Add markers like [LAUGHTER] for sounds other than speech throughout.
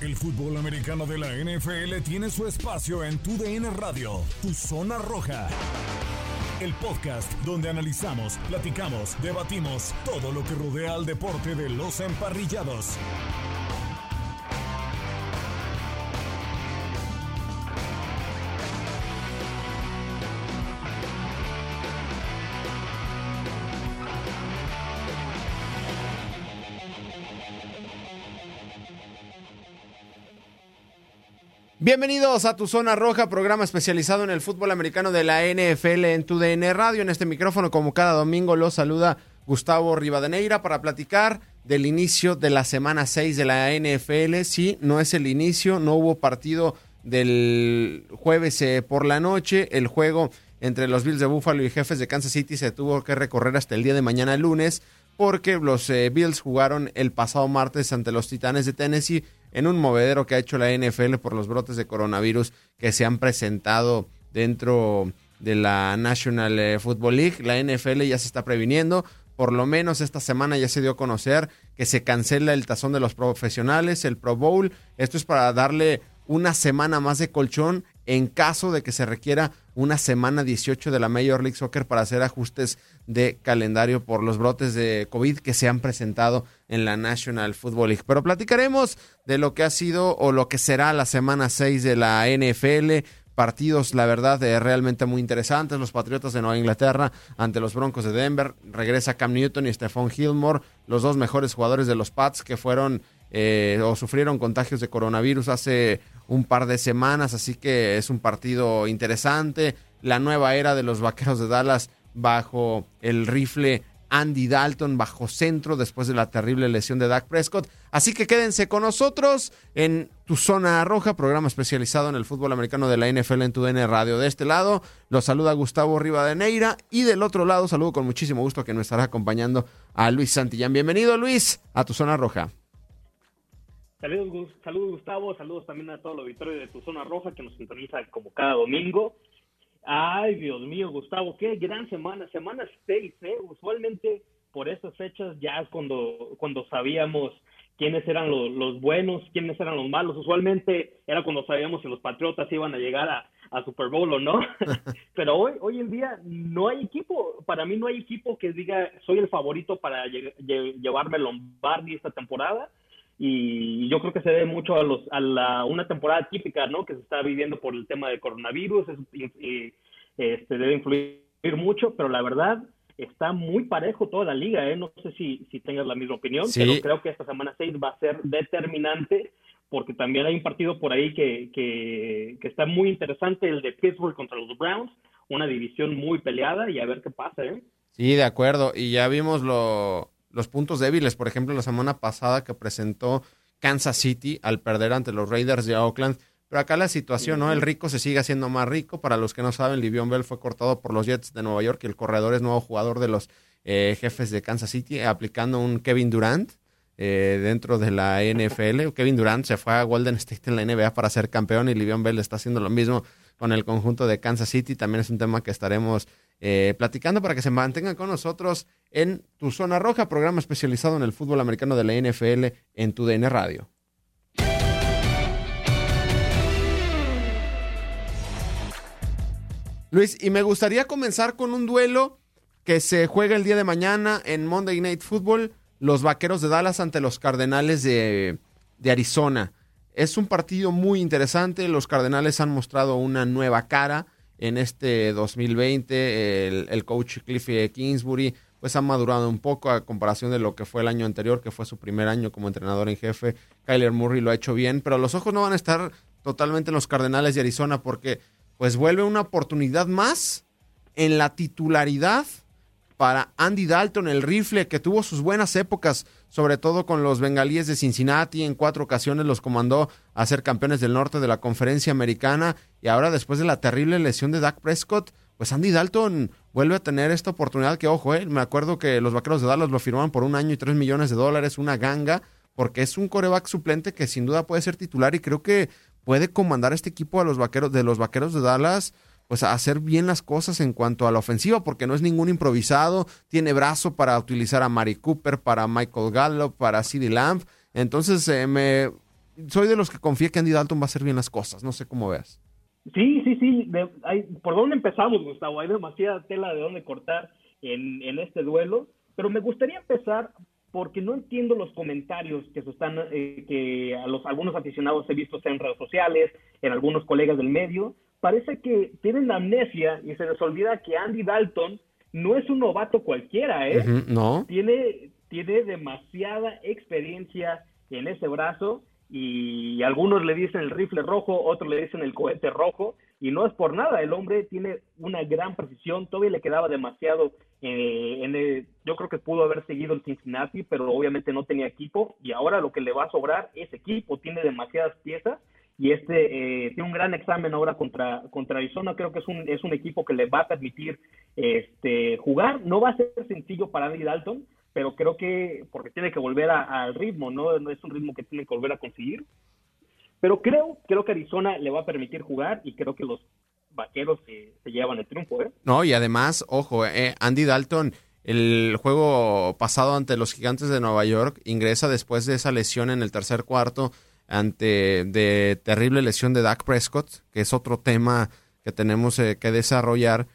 El fútbol americano de la NFL tiene su espacio en tu DN Radio, tu zona roja. El podcast donde analizamos, platicamos, debatimos todo lo que rodea al deporte de los emparrillados. Bienvenidos a Tu Zona Roja, programa especializado en el fútbol americano de la NFL en tu DN Radio. En este micrófono, como cada domingo, los saluda Gustavo Rivadeneira para platicar del inicio de la semana 6 de la NFL. Sí, no es el inicio, no hubo partido del jueves eh, por la noche. El juego entre los Bills de Buffalo y jefes de Kansas City se tuvo que recorrer hasta el día de mañana lunes porque los eh, Bills jugaron el pasado martes ante los Titanes de Tennessee en un movedero que ha hecho la NFL por los brotes de coronavirus que se han presentado dentro de la National eh, Football League. La NFL ya se está previniendo. Por lo menos esta semana ya se dio a conocer que se cancela el tazón de los profesionales, el Pro Bowl. Esto es para darle una semana más de colchón en caso de que se requiera una semana 18 de la Major League Soccer para hacer ajustes de calendario por los brotes de COVID que se han presentado en la National Football League. Pero platicaremos de lo que ha sido o lo que será la semana 6 de la NFL. Partidos, la verdad, eh, realmente muy interesantes. Los Patriotas de Nueva Inglaterra ante los Broncos de Denver. Regresa Cam Newton y Stephon Gilmore, los dos mejores jugadores de los Pats que fueron eh, o sufrieron contagios de coronavirus hace un par de semanas, así que es un partido interesante. La nueva era de los Vaqueros de Dallas bajo el rifle Andy Dalton bajo centro después de la terrible lesión de Dak Prescott. Así que quédense con nosotros en tu zona roja, programa especializado en el fútbol americano de la NFL en tu DN Radio. De este lado los saluda Gustavo Rivadeneira y del otro lado saludo con muchísimo gusto que nos estará acompañando a Luis Santillán. Bienvenido Luis a tu zona roja. Saludos, saludos Gustavo, saludos también a todo el auditorio de tu zona roja que nos sintoniza como cada domingo. Ay, Dios mío, Gustavo, qué gran semana, semana 6, ¿eh? Usualmente por esas fechas ya es cuando, cuando sabíamos quiénes eran los, los, buenos, quiénes eran los malos. Usualmente era cuando sabíamos si los Patriotas iban a llegar a, a Super Bowl o no. [LAUGHS] Pero hoy, hoy en día no hay equipo, para mí no hay equipo que diga soy el favorito para lle llevarme Lombardi esta temporada y yo creo que se debe mucho a, los, a la, una temporada típica, ¿no? Que se está viviendo por el tema de coronavirus, y, este, debe influir mucho, pero la verdad está muy parejo toda la liga, ¿eh? No sé si, si tengas la misma opinión, pero creo que esta semana 6 va a ser determinante porque también hay un partido por ahí que, que, que está muy interesante, el de Pittsburgh contra los Browns, una división muy peleada y a ver qué pasa, ¿eh? Sí, de acuerdo, y ya vimos lo los puntos débiles, por ejemplo, la semana pasada que presentó Kansas City al perder ante los Raiders de Oakland. Pero acá la situación, ¿no? El rico se sigue haciendo más rico. Para los que no saben, Livion Bell fue cortado por los Jets de Nueva York y el corredor es nuevo jugador de los eh, jefes de Kansas City, aplicando un Kevin Durant eh, dentro de la NFL. [LAUGHS] Kevin Durant se fue a Golden State en la NBA para ser campeón y Livion Bell está haciendo lo mismo con el conjunto de Kansas City. También es un tema que estaremos eh, platicando para que se mantengan con nosotros en Tu Zona Roja, programa especializado en el fútbol americano de la NFL en tu DN Radio. Luis, y me gustaría comenzar con un duelo que se juega el día de mañana en Monday Night Football, los Vaqueros de Dallas ante los Cardenales de, de Arizona. Es un partido muy interesante, los Cardenales han mostrado una nueva cara en este 2020. El, el coach Cliffy Kingsbury pues ha madurado un poco a comparación de lo que fue el año anterior, que fue su primer año como entrenador en jefe. Kyler Murray lo ha hecho bien, pero los ojos no van a estar totalmente en los Cardenales de Arizona porque pues vuelve una oportunidad más en la titularidad para Andy Dalton, el rifle que tuvo sus buenas épocas, sobre todo con los bengalíes de Cincinnati, en cuatro ocasiones los comandó a ser campeones del norte de la conferencia americana y ahora después de la terrible lesión de Dak Prescott, pues Andy Dalton vuelve a tener esta oportunidad que, ojo, eh, me acuerdo que los Vaqueros de Dallas lo firmaron por un año y tres millones de dólares, una ganga, porque es un coreback suplente que sin duda puede ser titular y creo que puede comandar este equipo a los vaqueros de los Vaqueros de Dallas pues a hacer bien las cosas en cuanto a la ofensiva, porque no es ningún improvisado, tiene brazo para utilizar a Mari Cooper, para Michael Gallup, para CeeDee Lamb. Entonces, eh, me soy de los que confía que Andy Dalton va a hacer bien las cosas. No sé cómo veas. Sí, sí, sí. ¿Por dónde empezamos, Gustavo? Hay demasiada tela de dónde cortar en, en este duelo. Pero me gustaría empezar porque no entiendo los comentarios que están, eh, que a los algunos aficionados he visto en redes sociales, en algunos colegas del medio, parece que tienen la amnesia y se les olvida que Andy Dalton no es un novato cualquiera, ¿eh? no. Tiene, tiene demasiada experiencia en ese brazo y algunos le dicen el rifle rojo, otros le dicen el cohete rojo y no es por nada, el hombre tiene una gran precisión, todavía le quedaba demasiado, eh, en yo creo que pudo haber seguido el Cincinnati, pero obviamente no tenía equipo y ahora lo que le va a sobrar es equipo, tiene demasiadas piezas y este eh, tiene un gran examen ahora contra, contra Arizona. Creo que es un, es un equipo que le va a permitir este, jugar. No va a ser sencillo para Andy Dalton, pero creo que porque tiene que volver al ritmo, ¿no? No es un ritmo que tiene que volver a conseguir. Pero creo, creo que Arizona le va a permitir jugar y creo que los vaqueros se, llevan el triunfo, ¿eh? No, y además, ojo, eh, Andy Dalton, el juego pasado ante los gigantes de Nueva York, ingresa después de esa lesión en el tercer cuarto ante de terrible lesión de Dak Prescott, que es otro tema que tenemos eh, que desarrollar.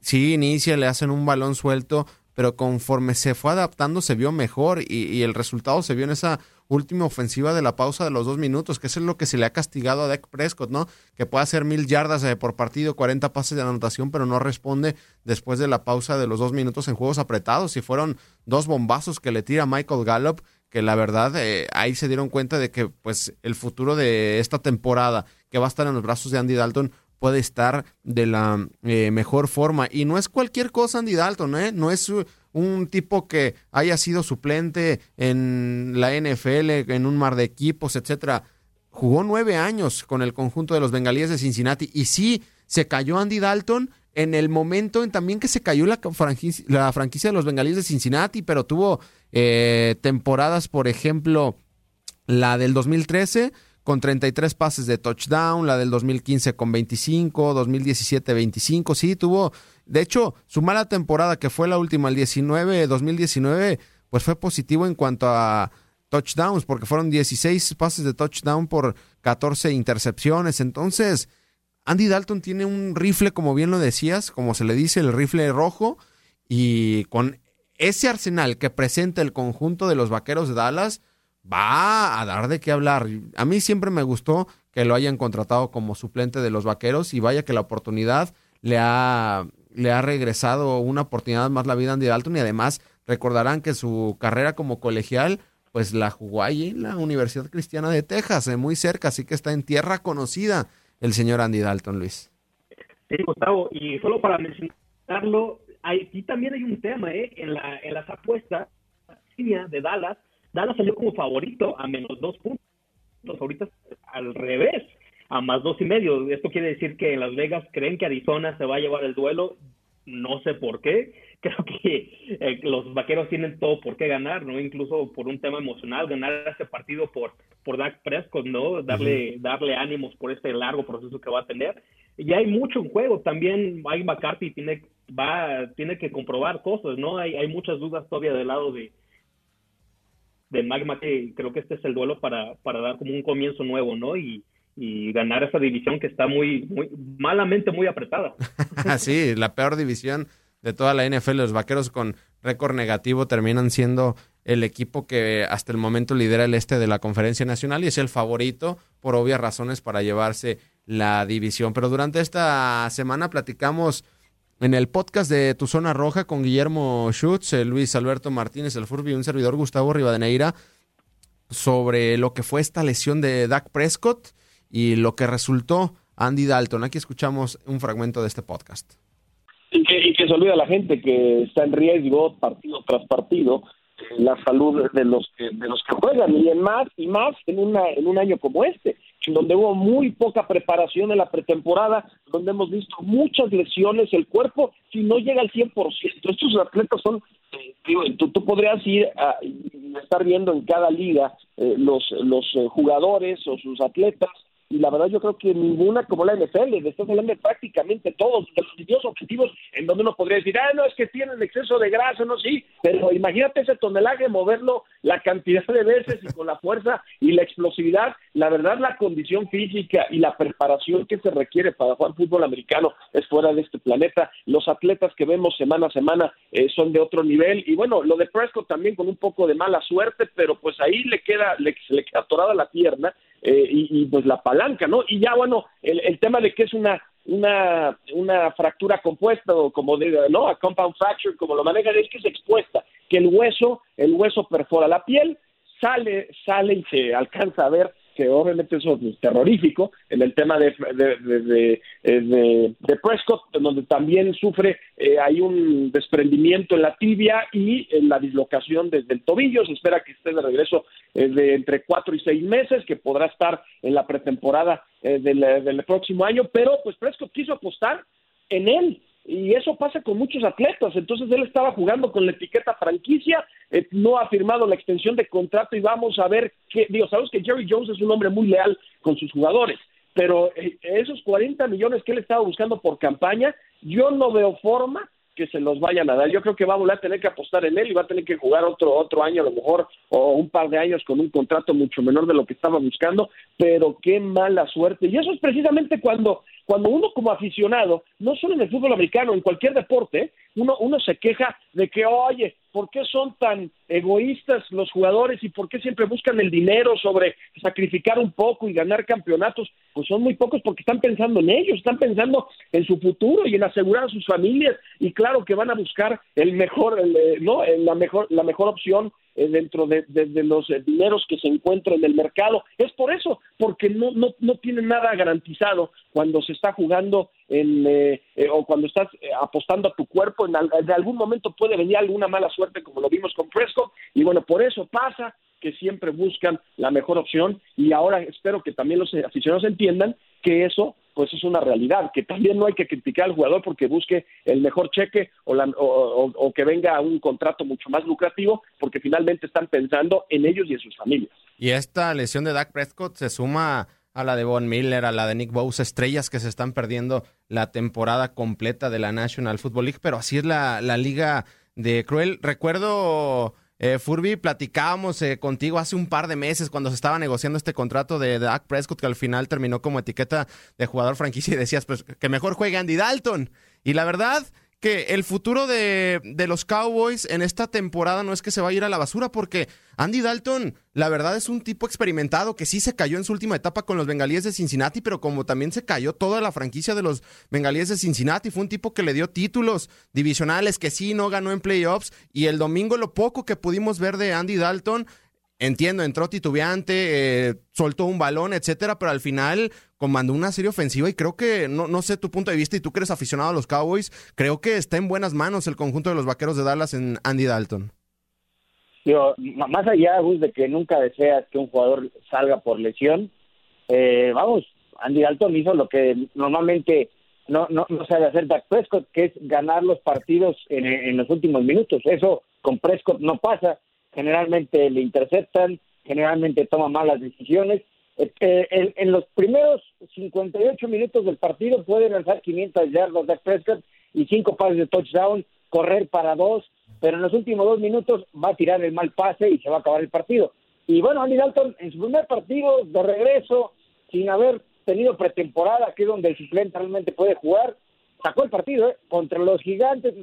Sí, inicia, le hacen un balón suelto, pero conforme se fue adaptando se vio mejor y, el resultado se vio en esa última ofensiva de la pausa de los dos minutos, que eso es lo que se le ha castigado a Dak Prescott, ¿no? Que puede hacer mil yardas eh, por partido, 40 pases de anotación, pero no responde después de la pausa de los dos minutos en juegos apretados. Y fueron dos bombazos que le tira Michael Gallup que la verdad eh, ahí se dieron cuenta de que pues el futuro de esta temporada que va a estar en los brazos de Andy Dalton puede estar de la eh, mejor forma y no es cualquier cosa Andy Dalton, ¿eh? no es un tipo que haya sido suplente en la NFL, en un mar de equipos, etcétera. Jugó nueve años con el conjunto de los bengalíes de Cincinnati y sí se cayó Andy Dalton en el momento en también que se cayó la franquicia, la franquicia de los bengalíes de Cincinnati, pero tuvo eh, temporadas, por ejemplo, la del 2013 con 33 pases de touchdown, la del 2015 con 25, 2017 25, sí, tuvo, de hecho, su mala temporada que fue la última, el 19, 2019, pues fue positivo en cuanto a touchdowns, porque fueron 16 pases de touchdown por 14 intercepciones, entonces Andy Dalton tiene un rifle, como bien lo decías, como se le dice, el rifle rojo, y con ese arsenal que presenta el conjunto de los Vaqueros de Dallas, va a dar de qué hablar. A mí siempre me gustó que lo hayan contratado como suplente de los Vaqueros y vaya que la oportunidad le ha, le ha regresado una oportunidad más la vida a Andy Dalton y además recordarán que su carrera como colegial pues la jugó ahí en la Universidad Cristiana de Texas, eh, muy cerca, así que está en tierra conocida el señor Andy Dalton, Luis. Sí, Gustavo, y solo para mencionarlo, aquí también hay un tema, ¿eh? En, la, en las apuestas, de Dallas, Dallas salió como favorito a menos dos puntos. Ahorita al revés, a más dos y medio. Esto quiere decir que en Las Vegas creen que Arizona se va a llevar el duelo. No sé por qué. Creo que eh, los vaqueros tienen todo por qué ganar, ¿no? Incluso por un tema emocional, ganar este partido por, por Dak Prescott, ¿no? Darle, darle ánimos por este largo proceso que va a tener. Y hay mucho en juego. También Mike McCarthy tiene, va, tiene que comprobar cosas, ¿no? Hay, hay muchas dudas todavía del lado de, de Mike McCarthy. Creo que este es el duelo para, para dar como un comienzo nuevo, ¿no? Y, y ganar esa división que está muy, muy malamente muy apretada. [LAUGHS] sí, la peor división de toda la NFL. Los vaqueros con récord negativo terminan siendo el equipo que hasta el momento lidera el este de la conferencia nacional y es el favorito por obvias razones para llevarse la división. Pero durante esta semana platicamos en el podcast de Tu Zona Roja con Guillermo Schutz, Luis Alberto Martínez, el Furby y un servidor Gustavo Rivadeneira sobre lo que fue esta lesión de Dak Prescott y lo que resultó Andy Dalton. Aquí escuchamos un fragmento de este podcast. Y que, y que se olvida la gente que está en riesgo partido tras partido la salud de los que de los que juegan y en más y más en una en un año como este donde hubo muy poca preparación en la pretemporada donde hemos visto muchas lesiones el cuerpo si no llega al 100% estos atletas son eh, tú, tú, podrías ir a, estar viendo en cada liga eh, los los eh, jugadores o sus atletas y la verdad yo creo que ninguna como la NFL, estás hablando de prácticamente todos, de los objetivos en donde uno podría decir, ah, no, es que tienen exceso de grasa, no, sí, pero imagínate ese tonelaje, moverlo la cantidad de veces y con la fuerza y la explosividad, la verdad la condición física y la preparación que se requiere para jugar fútbol americano es fuera de este planeta, los atletas que vemos semana a semana eh, son de otro nivel, y bueno, lo de Prescott también con un poco de mala suerte, pero pues ahí le queda, le, le queda atorada la pierna, eh, y, pues la palanca, ¿no? Y ya, bueno, el, el tema de que es una una, una fractura compuesta o como de, no, a compound fracture, como lo manejan, es que es expuesta, que el hueso, el hueso perfora la piel, sale, sale y se alcanza a ver que obviamente eso es terrorífico, en el tema de, de, de, de, de Prescott, donde también sufre, eh, hay un desprendimiento en la tibia y en la dislocación desde el tobillo, se espera que esté de regreso eh, de entre cuatro y seis meses, que podrá estar en la pretemporada eh, del, del próximo año, pero pues Prescott quiso apostar en él, y eso pasa con muchos atletas. Entonces él estaba jugando con la etiqueta franquicia, eh, no ha firmado la extensión de contrato y vamos a ver qué. Digo, sabemos que Jerry Jones es un hombre muy leal con sus jugadores, pero eh, esos 40 millones que él estaba buscando por campaña, yo no veo forma que se los vayan a dar. Yo creo que va a volver a tener que apostar en él y va a tener que jugar otro otro año a lo mejor o un par de años con un contrato mucho menor de lo que estaba buscando, pero qué mala suerte. Y eso es precisamente cuando cuando uno como aficionado, no solo en el fútbol americano, en cualquier deporte, uno, uno se queja de que, oye, ¿por qué son tan egoístas los jugadores y por qué siempre buscan el dinero sobre sacrificar un poco y ganar campeonatos? Pues son muy pocos porque están pensando en ellos, están pensando en su futuro y en asegurar a sus familias y claro que van a buscar el mejor, eh, no, la mejor, la mejor opción dentro de, los eh, dineros que se encuentran en el mercado. Es por eso, porque no, no, no tienen nada garantizado cuando se está jugando en, eh, o cuando estás apostando a tu cuerpo. En, algún momento puede venir alguna mala suerte, como lo vimos con Fresco, y bueno, por eso pasa que siempre buscan la mejor opción y ahora espero que también los aficionados entiendan que eso pues es una realidad, que también no hay que criticar al jugador porque busque el mejor cheque o, o, que venga un contrato mucho más lucrativo, porque finalmente están pensando en ellos y en sus familias. Y esta lesión de Dak Prescott se suma a la de Von Miller, a la de Nick Bowes, estrellas que se están perdiendo la temporada completa de la National Football League, pero así es la, la liga de Cruel. Recuerdo eh, Furby, platicábamos eh, contigo hace un par de meses cuando se estaba negociando este contrato de Dak Prescott, que al final terminó como etiqueta de jugador franquicia y decías, pues que mejor juegue Andy Dalton. Y la verdad, que el futuro de, los Cowboys en esta temporada no es que se va a ir a la basura, porque Andy Dalton, la verdad, es un tipo experimentado que sí se cayó en su última etapa con los Bengalíes de Cincinnati, pero como también se cayó toda la franquicia de los Bengalíes de Cincinnati, fue un tipo que le dio títulos divisionales, que sí no ganó en playoffs, y el domingo lo poco que pudimos ver de Andy Dalton entiendo, entró titubeante, eh, soltó un balón, etcétera, pero al final comandó una serie ofensiva y creo que, no, no sé tu punto de vista y tú que eres aficionado a los Cowboys, creo que está en buenas manos el conjunto de los Vaqueros de Dallas en Andy Dalton. Digo, más allá, de que nunca deseas que un jugador salga por lesión, eh, vamos, Andy Dalton hizo lo que normalmente no, no, no sabe hacer Dak Prescott, que es ganar los partidos en, en los últimos minutos. Eso con Prescott no pasa. Generalmente le interceptan, generalmente toma malas decisiones. Eh, en, en, los primeros 58 minutos del partido puede lanzar 500 yardas Dak Prescott y cinco pases de touchdown, correr para dos, pero en los últimos dos minutos va a tirar el mal pase y se va a acabar el partido. Y bueno, Andy Dalton en su primer partido de regreso, sin haber tenido pretemporada, que es donde el suplente realmente puede jugar, sacó el partido, ¿eh? contra los gigantes,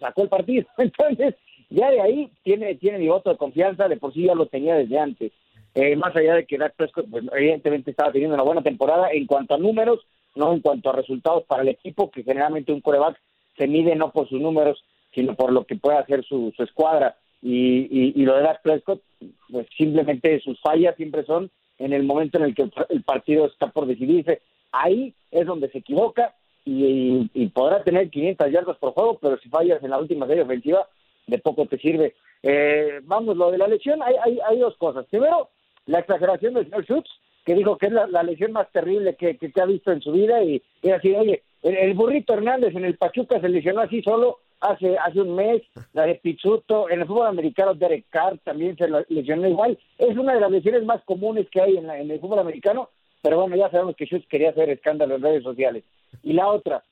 sacó el partido. [LAUGHS] Entonces, ya de ahí tiene, tiene mi voto de confianza, de por sí ya lo tenía desde antes. Eh, más allá de que Dak Prescott, pues, evidentemente estaba teniendo una buena temporada en cuanto a números, no en cuanto a resultados para el equipo, que generalmente un coreback se mide no por sus números, sino por lo que puede hacer su, su escuadra. Y, y, lo de Dak Prescott, pues simplemente sus fallas siempre son en el momento en el que el partido está por decidirse. Ahí es donde se equivoca y, y, podrá tener 500 yardas por juego, pero si fallas en la última serie ofensiva, de poco te sirve. Eh, vamos, lo de la lesión, hay, hay, hay, dos cosas. Primero, la exageración del señor Schutz, que dijo que es la, lesión más terrible que, que, ha visto en su vida y, y así, oye, el, el, burrito Hernández en el Pachuca se lesionó así solo hace hace un mes, la de Pizzuto, en el fútbol americano Derek Carr también se lesionó igual, es una de las lesiones más comunes que hay en, la, en el fútbol americano, pero bueno, ya sabemos que Schutz quería hacer escándalo en redes sociales. Y la otra,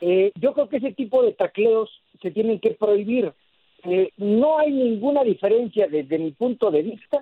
eh, yo creo que ese tipo de tacleos se tienen que prohibir. Eh, no hay ninguna diferencia desde mi punto de vista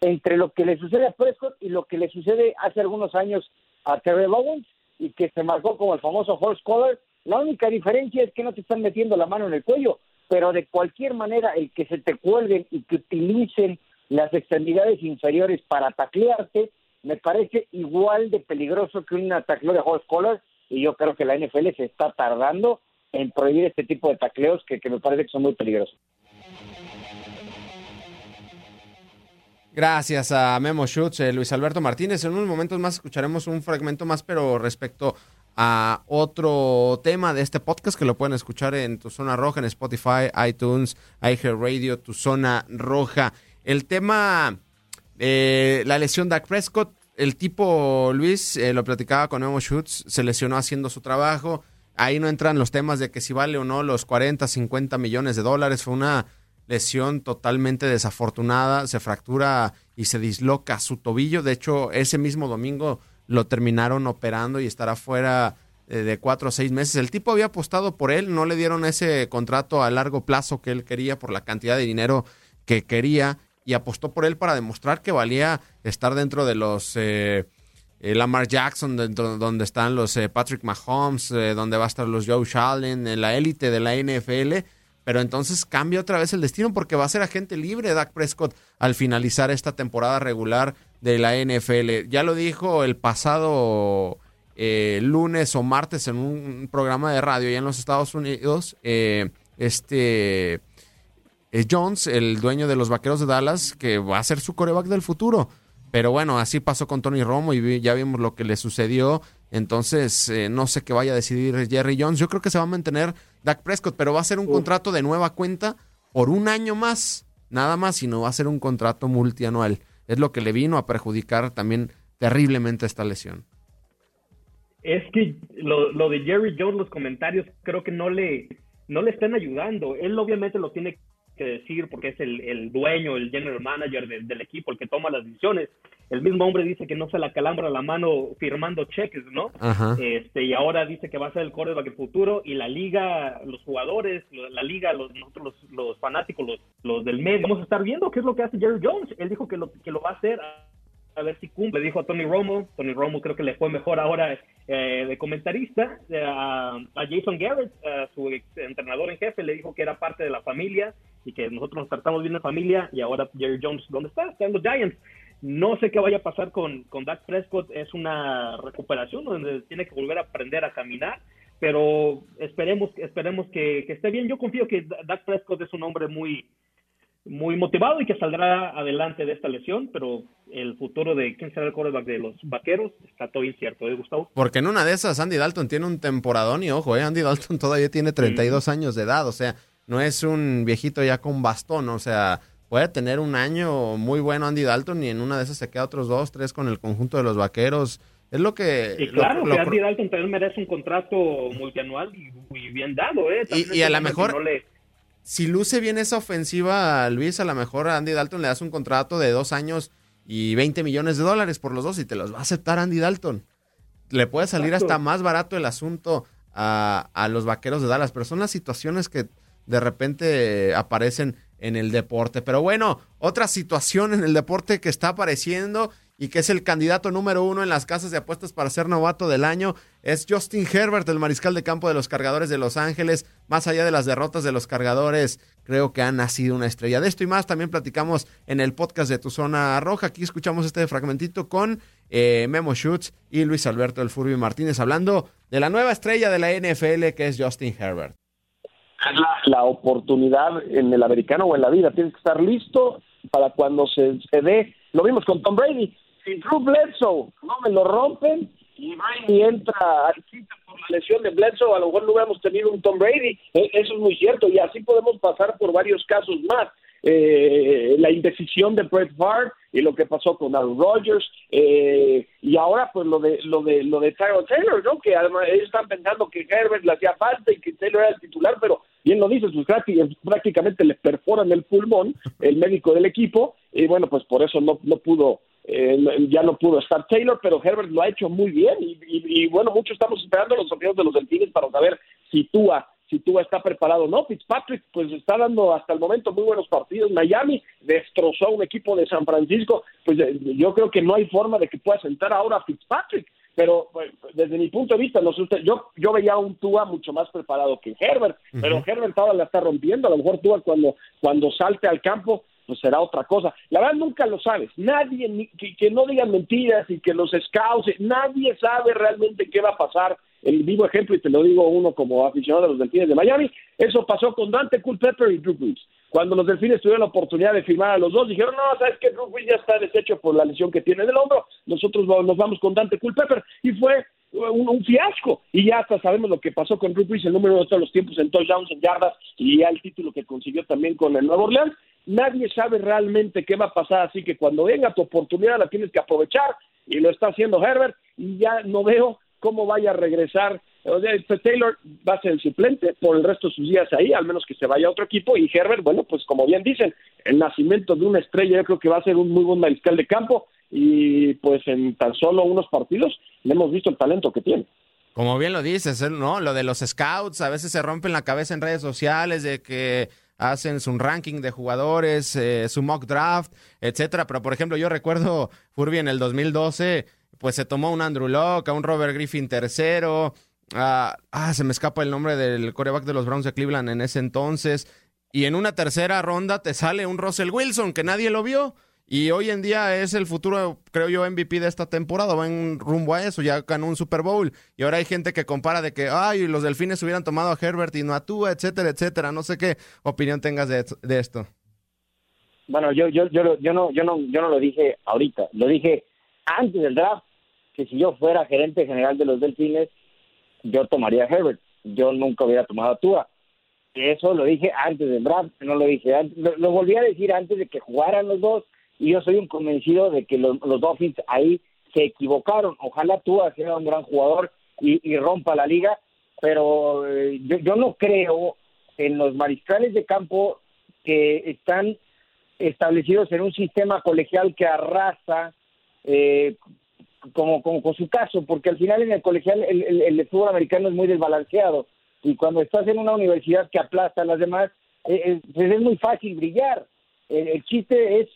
entre lo que le sucede a Prescott y lo que le sucede hace algunos años a Terrell Owens y que se marcó como el famoso horse collar. La única diferencia es que no te están metiendo la mano en el cuello, pero de cualquier manera el que se te cuelguen y que utilicen las extremidades inferiores para taclearte me parece igual de peligroso que una tacleo de horse collar y yo creo que la NFL se está tardando en prohibir este tipo de tacleos que me parece que son muy peligrosos. Gracias a Memo Schutz, eh, Luis Alberto Martínez. En unos momentos más escucharemos un fragmento más, pero respecto a otro tema de este podcast que lo pueden escuchar en Tu Zona Roja, en Spotify, iTunes, iHeartRadio, Tu Zona Roja. El tema, eh, la lesión de Dak Prescott, el tipo Luis, eh, lo platicaba con Memo Schutz, se lesionó haciendo su trabajo. Ahí no entran los temas de que si vale o no los 40, 50 millones de dólares. Fue una lesión totalmente desafortunada, se fractura y se disloca su tobillo. De hecho, ese mismo domingo lo terminaron operando y estará fuera de cuatro o seis meses. El tipo había apostado por él, no le dieron ese contrato a largo plazo que él quería por la cantidad de dinero que quería y apostó por él para demostrar que valía estar dentro de los eh, eh, Lamar Jackson, dentro, donde están los eh, Patrick Mahomes, donde va a estar los Joe Allen, en la élite de la NFL pero entonces cambia otra vez el destino porque va a ser agente libre Dak Prescott al finalizar esta temporada regular de la NFL. Ya lo dijo el pasado eh, lunes o martes en un programa de radio ya en los Estados Unidos, eh, este eh, Jones, el dueño de los Vaqueros de Dallas, que va a ser su coreback del futuro. Pero bueno, así pasó con Tony Romo y ya vimos lo que le sucedió. Entonces, eh, no sé qué vaya a decidir Jerry Jones. Yo creo que se va a mantener Dak Prescott, pero va a ser un contrato de nueva cuenta por un año más, nada más, y no va a ser un contrato multianual. Es lo que le vino a perjudicar también terriblemente esta lesión. Es que lo, lo de Jerry Jones, los comentarios, creo que no le, no le están ayudando. Él obviamente lo tiene que decir porque es el, el dueño, el general manager de, del equipo, el que toma las decisiones. El mismo hombre dice que no se la calambra la mano firmando cheques, ¿no? Ajá. Este, y ahora dice que va a ser el quarterback del futuro y la liga, los jugadores, la liga, los, nosotros los, los fanáticos, los, los del medio, vamos a estar viendo qué es lo que hace Jerry Jones. Él dijo que lo, que lo va a hacer a ver si cumple. Le dijo a Tony Romo, Tony Romo creo que le fue mejor ahora eh, de comentarista, eh, a, a, Jason Garrett, a su ex entrenador en jefe, le dijo que era parte de la familia y que nosotros nos tratamos bien de familia y ahora Jerry Jones, ¿dónde está? Está en los Giants. No sé qué vaya a pasar con, con Dak Prescott, es una recuperación donde tiene que volver a aprender a caminar, pero esperemos, esperemos que, que esté bien. Yo confío que Dak Prescott es un hombre muy, muy motivado y que saldrá adelante de esta lesión, pero el futuro de quién será el quarterback de los vaqueros está todo incierto, ¿eh, Gustavo? Porque en una de esas Andy Dalton tiene un temporadón y ojo, ¿eh? Andy Dalton todavía tiene 32 mm. años de edad, o sea, no es un viejito ya con bastón, o sea, puede tener un año muy bueno Andy Dalton y en una de esas se queda otros dos, tres con el conjunto de los vaqueros. Es lo que. Y claro, que Andy Dalton también merece un contrato multianual y, bien dado, ¿eh? y, a lo mejor. Si luce bien esa ofensiva, Luis, a lo mejor a Andy Dalton le das un contrato de dos años y 20 millones de dólares por los dos y te los va a aceptar Andy Dalton. Le puede salir hasta más barato el asunto a, a los vaqueros de Dallas, pero son las situaciones que de repente aparecen en el deporte. Pero bueno, otra situación en el deporte que está apareciendo y que es el candidato número uno en las casas de apuestas para ser novato del año es Justin Herbert, el mariscal de campo de los cargadores de Los Ángeles. Más allá de las derrotas de los cargadores, creo que ha nacido una estrella. De esto y más también platicamos en el podcast de Tu Zona Roja. Aquí escuchamos este fragmentito con eh, Memo Schutz y Luis Alberto El Furby Martínez hablando de la nueva estrella de la NFL que es Justin Herbert la, oportunidad en el americano o en la vida. Tienes que estar listo para cuando se, se dé. Lo vimos con Tom Brady. Si Drew Bledsoe no me lo rompen y Brady entra al quinto por la lesión de Bledsoe, a lo mejor no hubiéramos tenido un Tom Brady. E, eso es muy cierto y así podemos pasar por varios casos más. Eh, la indecisión de Brett Favre y lo que pasó con Aaron Rodgers eh, y ahora pues lo de lo de lo de Tyrell Taylor, ¿no? Que además ellos están pensando que Herbert le hacía falta y que Taylor era el titular, pero bien lo dice, sus prácticamente le perforan el pulmón el médico del equipo y bueno pues por eso no no pudo eh, ya no pudo estar Taylor, pero Herbert lo ha hecho muy bien y, bueno, mucho estamos esperando los opiniones de los delfines para saber si Tua si Tua está preparado no. Fitzpatrick pues está dando hasta el momento muy buenos partidos. Miami destrozó a un equipo de San Francisco. Pues eh, yo creo que no hay forma de que pueda sentar ahora a Fitzpatrick. Pero pues, desde mi punto de vista, no sé usted, yo, yo veía a un Tua mucho más preparado que Herbert, pero Herbert ahora la está rompiendo. A lo mejor Tua cuando, cuando salte al campo pues será otra cosa. La verdad nunca lo sabes. Nadie, que, que, no digan mentiras y que los scouts, nadie sabe realmente qué va a pasar el vivo ejemplo, y te lo digo uno como aficionado de los Delfines de Miami, eso pasó con Dante Culpepper y Drew Brees. Cuando los Delfines tuvieron la oportunidad de firmar a los dos, dijeron, no, sabes que Drew Brees ya está deshecho por la lesión que tiene en el hombro, nosotros nos vamos con Dante Culpepper, y fue un, fiasco. Y ya hasta sabemos lo que pasó con Drew Brees, el número de todos los tiempos en touchdowns, en yardas, y ya el título que consiguió también con el Nuevo Orleans. Nadie sabe realmente qué va a pasar, así que cuando venga tu oportunidad la tienes que aprovechar, y lo está haciendo Herbert, y ya no veo cómo vaya a regresar. O sea, este Taylor va a ser el suplente por el resto de sus días ahí, al menos que se vaya a otro equipo. Y Herbert, bueno, pues como bien dicen, el nacimiento de una estrella, yo creo que va a ser un muy buen mariscal de campo. Y pues en tan solo unos partidos le hemos visto el talento que tiene. Como bien lo dices, ¿no? Lo de los scouts, a veces se rompen la cabeza en redes sociales de que hacen su ranking de jugadores, eh, su mock draft, etcétera. Pero por ejemplo, yo recuerdo Furby en el 2012 pues se tomó un Andrew Locke, a un Robert Griffin tercero. ah, se me escapa el nombre del coreback de los Browns de Cleveland en ese entonces. Y en una tercera ronda te sale un Russell Wilson que nadie lo vio. Y hoy en día es el futuro, creo yo, MVP de esta temporada. Va en rumbo a eso, ya ganó un Super Bowl. Y ahora hay gente que compara de que, ay, los delfines hubieran tomado a Herbert y no a Tua, etcétera, etcétera. No sé qué opinión tengas de, de esto. Bueno, yo, yo, yo, yo, no, yo, no, yo no lo dije ahorita, lo dije antes del draft que si yo fuera gerente general de los Delfines, yo tomaría a Herbert. Yo nunca hubiera tomado a Tua. Eso lo dije antes de draft, no lo dije antes. Lo, volví a decir antes de que jugaran los dos. Y yo soy un convencido de que los, Dolphins ahí se equivocaron. Ojalá Tua sea un gran jugador y, rompa la liga. Pero eh, yo no creo en los mariscales de campo que están establecidos en un sistema colegial que arrasa eh, como, con su caso, porque al final en el colegial el, el, fútbol americano es muy desbalanceado y cuando estás en una universidad que aplasta a las demás, eh, eh, pues es muy fácil brillar. El, chiste es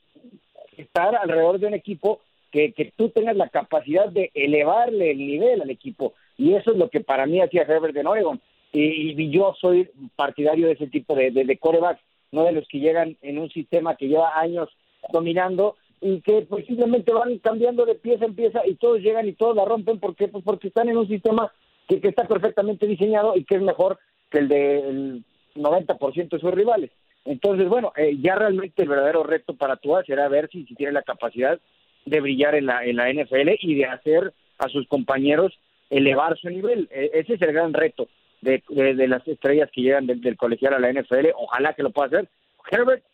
estar alrededor de un equipo que, que tú tengas la capacidad de elevarle el nivel al equipo y eso es lo que para mí hacía Herbert en Oregon y, y yo soy partidario de ese tipo de, de, de corebacks, no de los que llegan en un sistema que lleva años dominando y que pues simplemente van cambiando de pieza en pieza y todos llegan y todos la rompen porque pues porque están en un sistema que, que está perfectamente diseñado y que es mejor que el del 90% de sus rivales. Entonces, bueno, eh, ya realmente el verdadero reto para Tua será ver si, si tiene la capacidad de brillar en la, en la NFL y de hacer a sus compañeros elevar su nivel. E, ese es el gran reto de, de, las estrellas que llegan del, del colegial a la NFL. Ojalá que lo pueda hacer. Herbert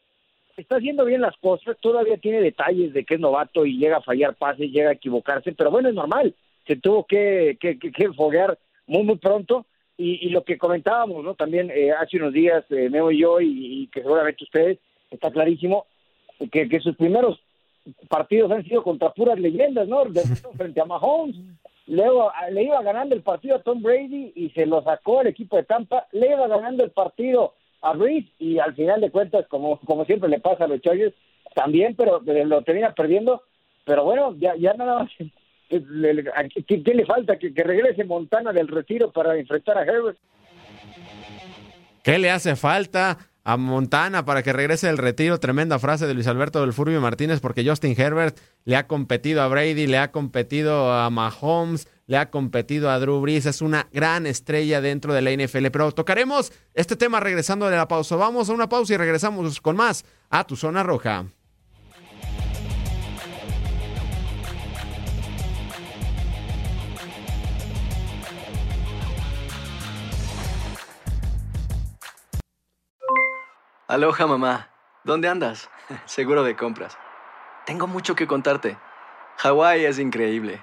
está haciendo bien las cosas, todavía tiene detalles de que es novato y llega a fallar pases, llega a equivocarse, pero bueno, es normal, se tuvo que, que, que, foguear muy, muy pronto. Y, lo que comentábamos, ¿no? También eh, hace unos días, eh, Memo y yo, y, que seguramente ustedes, está clarísimo, que, que sus primeros partidos han sido contra puras leyendas, ¿no? [LAUGHS] frente a Mahomes, luego ah, le iba ganando el partido a Tom Brady y se lo sacó el equipo de Tampa, le iba ganando el partido a Reese y al final de cuentas, como, como siempre le pasa a los Chargers, también, pero lo termina perdiendo. Pero bueno, ya, ya nada más. [LAUGHS] ¿Qué, le falta? ¿Que, que regrese Montana del retiro para enfrentar a Herbert. ¿Qué le hace falta? a Montana para que regrese del retiro. Tremenda frase de Luis Alberto del Furbio Martínez, porque Justin Herbert le ha competido a Brady, le ha competido a Mahomes, le ha competido a Drew Brees. Es una gran estrella dentro de la NFL. Pero tocaremos este tema regresando de la pausa. Vamos a una pausa y regresamos con más a tu zona roja. Aloha mamá, ¿dónde andas? [LAUGHS] Seguro de compras. Tengo mucho que contarte. Hawái es increíble.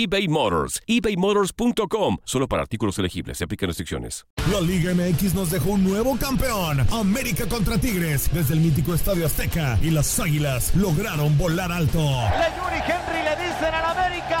eBay Motors. ebaymotors.com. Solo para artículos elegibles. Se aplican restricciones. La Liga MX nos dejó un nuevo campeón. América contra Tigres. Desde el mítico Estadio Azteca. Y las Águilas lograron volar alto. La Yuri Henry le dicen al América